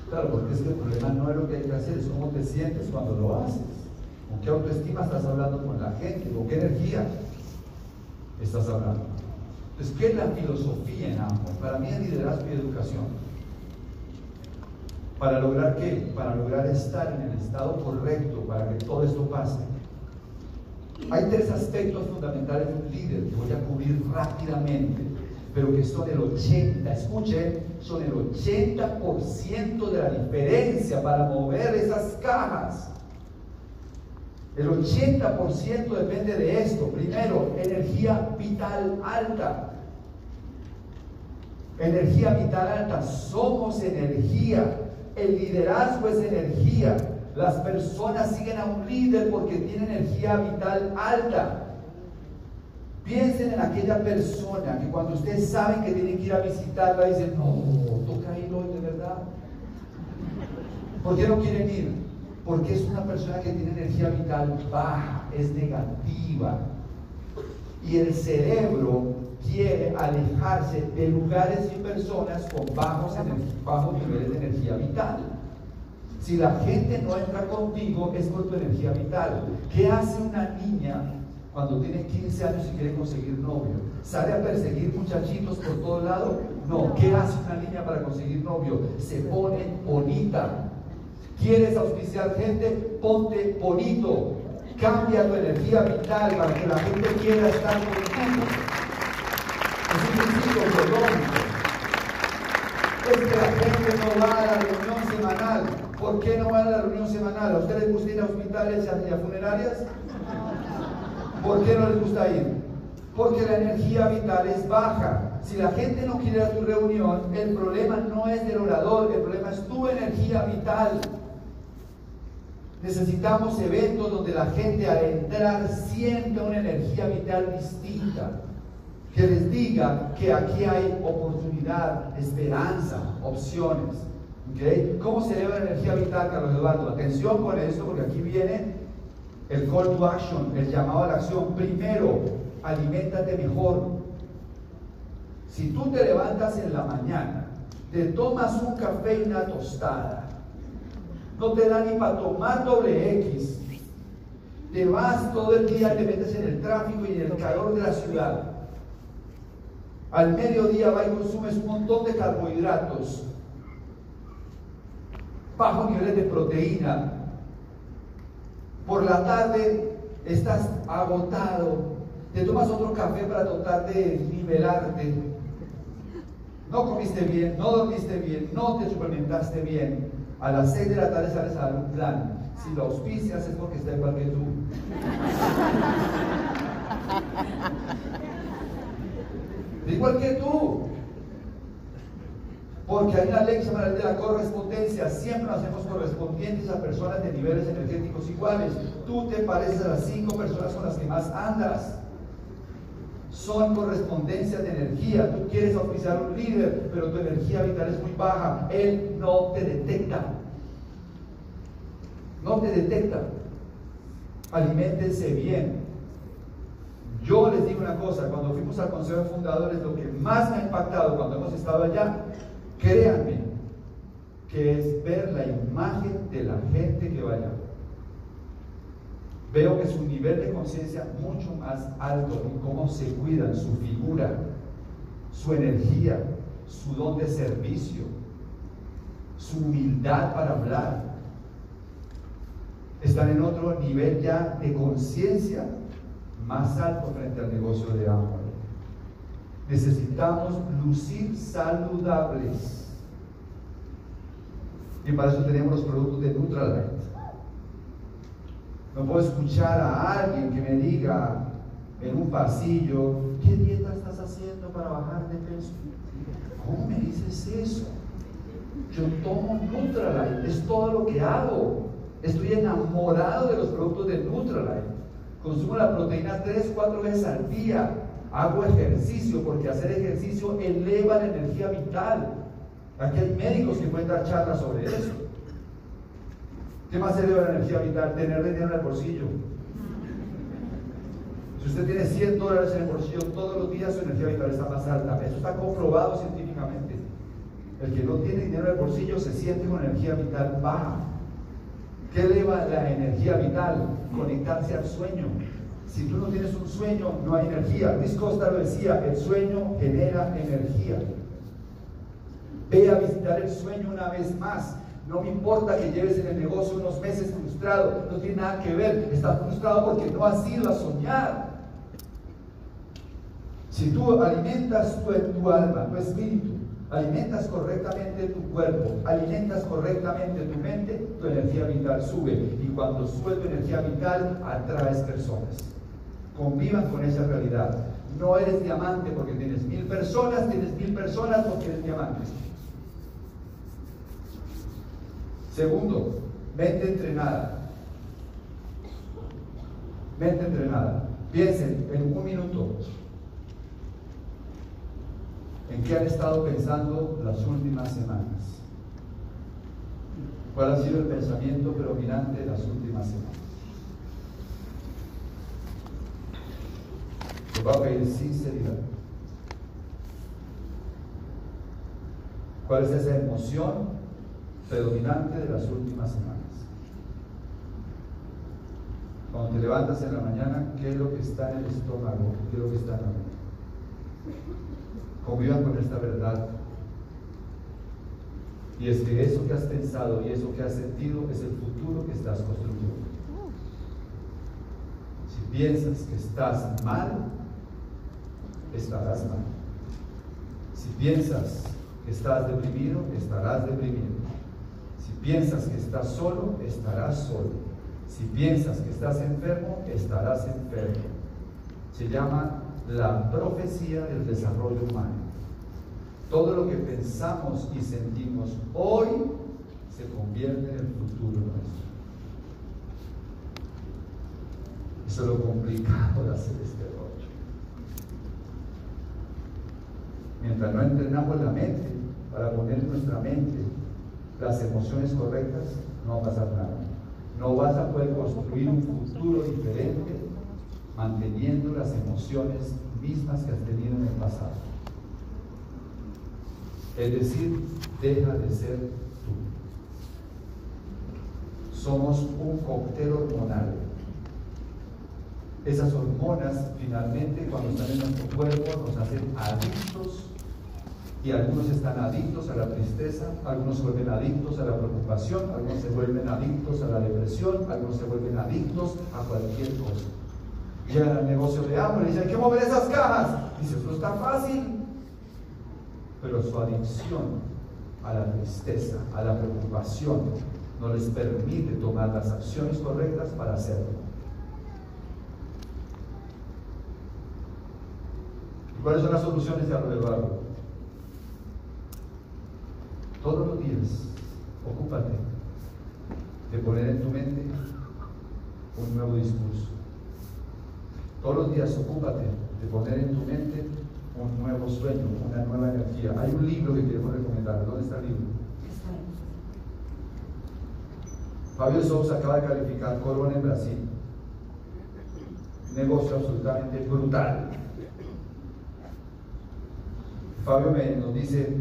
Claro, porque es que el problema no es lo que hay que hacer, es cómo te sientes cuando lo haces. ¿Con qué autoestima estás hablando con la gente? ¿Con qué energía estás hablando? Entonces, ¿qué es la filosofía en ambos? Para mí es liderazgo y educación. ¿Para lograr qué? Para lograr estar en el estado correcto, para que todo esto pase. Hay tres aspectos fundamentales de un líder que voy a cubrir rápidamente, pero que son el 80, escuchen, son el 80% de la diferencia para mover esas cajas. El 80% depende de esto. Primero, energía vital alta. Energía vital alta. Somos energía. El liderazgo es energía. Las personas siguen a un líder porque tiene energía vital alta. Piensen en aquella persona que cuando ustedes saben que tienen que ir a visitarla, dicen, no, toca ir hoy de verdad. ¿Por qué no quieren ir? Porque es una persona que tiene energía vital baja, es negativa. Y el cerebro quiere alejarse de lugares y personas con bajos, bajos niveles de energía vital. Si la gente no entra contigo es por tu energía vital. ¿Qué hace una niña cuando tiene 15 años y quiere conseguir novio? ¿Sale a perseguir muchachitos por todo lado? No. ¿Qué hace una niña para conseguir novio? Se pone bonita. ¿Quieres auspiciar gente? Ponte bonito. Cambia tu energía vital para que la gente quiera estar contigo. Es que la gente no va a la reunión semanal. ¿Por qué no va a la reunión semanal? ¿A ustedes les gusta ir a hospitales y a funerarias? ¿Por qué no les gusta ir? Porque la energía vital es baja. Si la gente no quiere ir a tu reunión, el problema no es del orador, el problema es tu energía vital. Necesitamos eventos donde la gente al entrar sienta una energía vital distinta, que les diga que aquí hay oportunidad, esperanza, opciones. ¿Okay? ¿Cómo se eleva la energía vital, Carlos Eduardo? Atención con esto, porque aquí viene el call to action, el llamado a la acción. Primero, aliméntate mejor. Si tú te levantas en la mañana, te tomas un café y una tostada, no te da ni para tomar doble X, te vas todo el día, te metes en el tráfico y en el calor de la ciudad. Al mediodía vas y consumes un montón de carbohidratos bajos niveles de proteína. Por la tarde estás agotado, te tomas otro café para tratar de nivelarte. No comiste bien, no dormiste bien, no te suplementaste bien. A las 6 de la tarde sales a dar un plan. Si lo auspicias es porque está igual que tú. igual que tú. Porque hay una ley que de la correspondencia. Siempre nos hacemos correspondientes a personas de niveles energéticos iguales. Tú te pareces a las cinco personas con las que más andas. Son correspondencias de energía. Tú quieres oficiar un líder, pero tu energía vital es muy baja. Él no te detecta. No te detecta. Aliméntense bien. Yo les digo una cosa, cuando fuimos al Consejo de Fundadores, lo que más me ha impactado cuando hemos estado allá, créanme, que es ver la imagen de la gente que vaya. Veo que su nivel de conciencia mucho más alto en cómo se cuidan, su figura, su energía, su don de servicio, su humildad para hablar. Están en otro nivel ya de conciencia más alto frente al negocio de amor. Necesitamos lucir saludables. Y para eso tenemos los productos de Nutralite. No puedo escuchar a alguien que me diga en un pasillo, ¿qué dieta estás haciendo para bajar de peso? ¿Cómo me dices eso? Yo tomo Nutralite, es todo lo que hago. Estoy enamorado de los productos de Nutralite. Consumo la proteína 3, 4 veces al día. Hago ejercicio porque hacer ejercicio eleva la energía vital. Aquí hay médicos que pueden dar charlas sobre eso. ¿Qué más eleva la energía vital? Tener dinero en el bolsillo. Si usted tiene 100 dólares en el bolsillo todos los días, su energía vital está más alta. Eso está comprobado científicamente. El que no tiene dinero en el bolsillo se siente con energía vital baja. ¿Qué eleva la energía vital? Conectarse al sueño. Si tú no tienes un sueño, no hay energía. Luis Costa lo decía, el sueño genera energía. Ve a visitar el sueño una vez más. No me importa que lleves en el negocio unos meses frustrado, no tiene nada que ver. Estás frustrado porque no has ido a soñar. Si tú alimentas tu, tu alma, tu espíritu, alimentas correctamente tu cuerpo, alimentas correctamente tu mente, tu energía vital sube. Y cuando sube tu energía vital, atraes personas. Convivan con esa realidad. No eres diamante porque tienes mil personas, tienes mil personas porque eres diamante. Segundo, mente entrenada. Mente entrenada. Piensen en un minuto, ¿En qué han estado pensando las últimas semanas? ¿Cuál ha sido el pensamiento predominante de las últimas semanas? Voy a pedir sinceridad. ¿Cuál es esa emoción predominante de las últimas semanas? Cuando te levantas en la mañana, ¿qué es lo que está en el estómago? ¿Qué es lo que está en la mente? Convivan con esta verdad. Y es que eso que has pensado y eso que has sentido es el futuro que estás construyendo. Si piensas que estás mal, estarás mal. Si piensas que estás deprimido, estarás deprimido. Si piensas que estás solo, estarás solo. Si piensas que estás enfermo, estarás enfermo. Se llama la profecía del desarrollo humano. Todo lo que pensamos y sentimos hoy se convierte en el futuro nuestro. Eso es lo complicado de hacer este rollo. Mientras no entrenamos la mente para poner en nuestra mente las emociones correctas, no va a pasar nada. No vas a poder construir un futuro diferente manteniendo las emociones mismas que has tenido en el pasado. Es decir, deja de ser tú. Somos un cóctel hormonal. Esas hormonas finalmente cuando están en nuestro cuerpo nos hacen adictos Y algunos están adictos a la tristeza, algunos se vuelven adictos a la preocupación, algunos se vuelven adictos a la depresión, algunos se vuelven adictos a cualquier cosa. Llegan al negocio de hambre y dicen, hay que mover esas cajas. Dice, eso está fácil. Pero su adicción a la tristeza, a la preocupación, no les permite tomar las acciones correctas para hacerlo. ¿Y cuáles son las soluciones de Eduardo? Todos los días, ocúpate de poner en tu mente un nuevo discurso. Todos los días, ocúpate de poner en tu mente un nuevo sueño, una nueva energía. Hay un libro que queremos recomendar. ¿Dónde está el libro? Fabio Sousa acaba de calificar Corona en Brasil. Negocio absolutamente brutal. Fabio me, nos dice,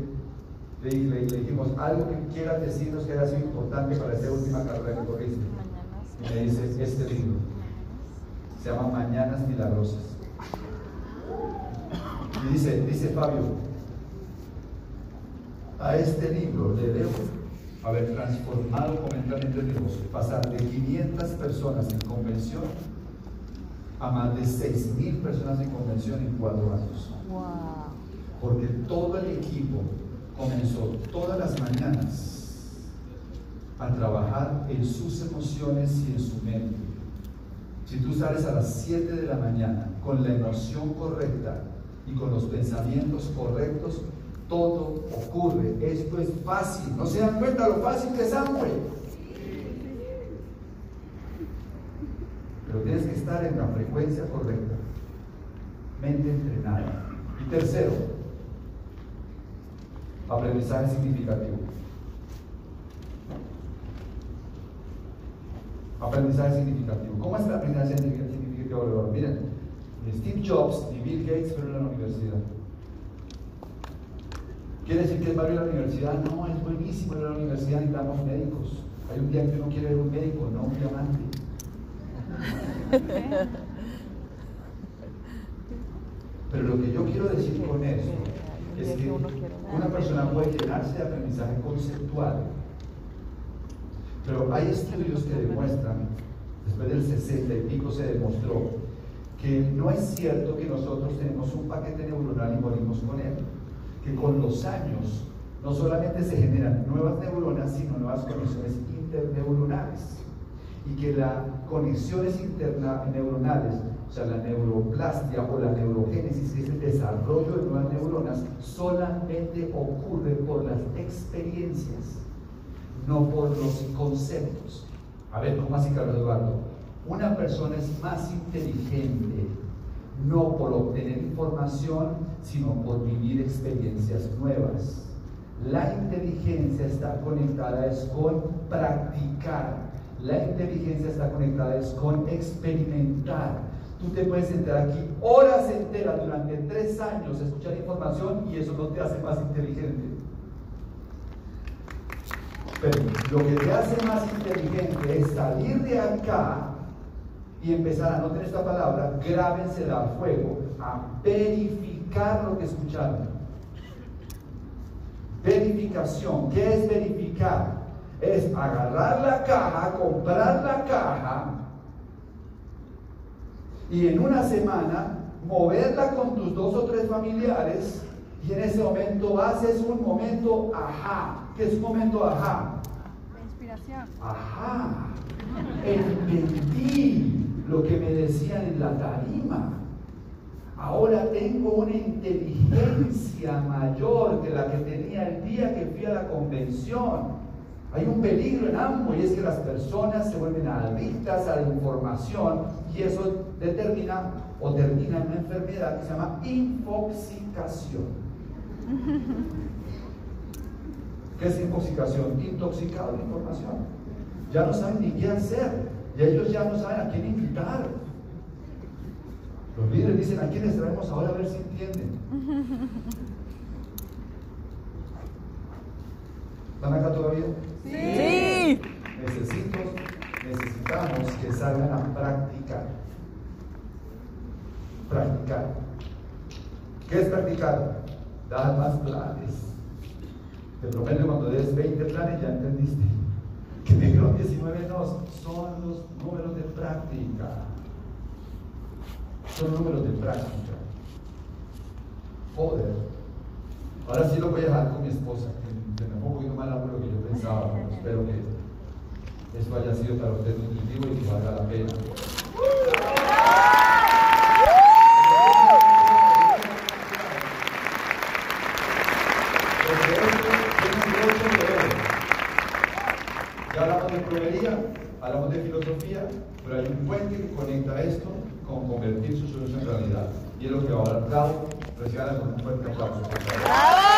le, le- le dijimos, algo que quieras decirnos que haya sido importante para esta última carrera que corriste. Y me dice, este libro. Se llama Mañanas Milagrosas. Y dice, dice Fabio, a este libro le debo haber transformado el negocio, pasar de 500 personas en convención a más de 6.000 personas en convención en cuatro años. Wow. Porque todo el equipo comenzó todas las mañanas a trabajar en sus emociones y en su mente. Si tú sales a las 7 de la mañana con la emoción correcta y con los pensamientos correctos, todo ocurre. Esto es fácil. ¿No se dan cuenta lo fácil que es Amway? Pero tienes que estar en la frecuencia correcta. Mente entrenada. Y tercero, aprendizaje significativo. Aprendizaje significativo. ¿Cómo es el aprendizaje significativo? Eduardo? Steve Jobs y Bill Gates fueron a la universidad. ¿Quiere decir que es barrio de la universidad? No, es buenísimo ir a la universidad, necesitamos médicos. Hay un día que uno quiere ver un médico, no un diamante. Pero lo que yo quiero decir con eso es que una persona puede llenarse de aprendizaje conceptual, pero hay estudios que demuestran, después del 60 y pico se demostró, que no es cierto que nosotros tenemos un paquete neuronal y morimos con él, que con los años no solamente se generan nuevas neuronas, sino nuevas conexiones interneuronales y que las conexiones interna- neuronales, o sea, la neuroplastia o la neurogénesis, que es el desarrollo de nuevas neuronas, solamente ocurre por las experiencias, no por los conceptos. A ver, ¿cómo así, Carlos Eduardo? Una persona es más inteligente no por obtener información, sino por vivir experiencias nuevas. La inteligencia está conectada es con practicar. La inteligencia está conectada es con experimentar. Tú te puedes sentar aquí horas enteras durante tres años escuchar información y eso no te hace más inteligente. Pero lo que te hace más inteligente es salir de acá y empezar a no tener esta palabra, grábensela a fuego, a verificar lo que escucharon. Verificación. ¿Qué es verificar? Es agarrar la caja, comprar la caja y en una semana moverla con tus dos o tres familiares y en ese momento haces un momento ajá. ¿Qué es un momento ajá? La inspiración. Ajá, entendí lo que me decían en la tarima. Ahora tengo una inteligencia mayor que la que tenía el día que fui a la convención. Hay un peligro en ambos y es que las personas se vuelven adictas a la información y eso determina o termina en una enfermedad que se llama infoxicación. ¿Qué es intoxicación? Intoxicado de información. Ya no saben ni qué hacer. Y ellos ya no saben a quién invitar. Los líderes dicen, ¿a quiénes traemos ahora a ver si entienden? ¿Están acá todavía? Sí. Necesito, necesitamos que salgan a practicar. Practicar. ¿Qué es practicar? da más planes. Te prometo cuando des 20 planes ya entendiste. Que me dijeron 19 no, son los números de práctica. Son números de práctica. Joder. Ahora sí lo voy a dejar con mi esposa, que me pongo un de lo que yo pensaba, pero espero que esto haya sido para usted nutritivo y que valga la pena. Proveería, hablamos de filosofía, pero hay un puente que conecta esto con convertir su solución en realidad. Y es lo que ahora Clau reciban con un fuerte aplauso.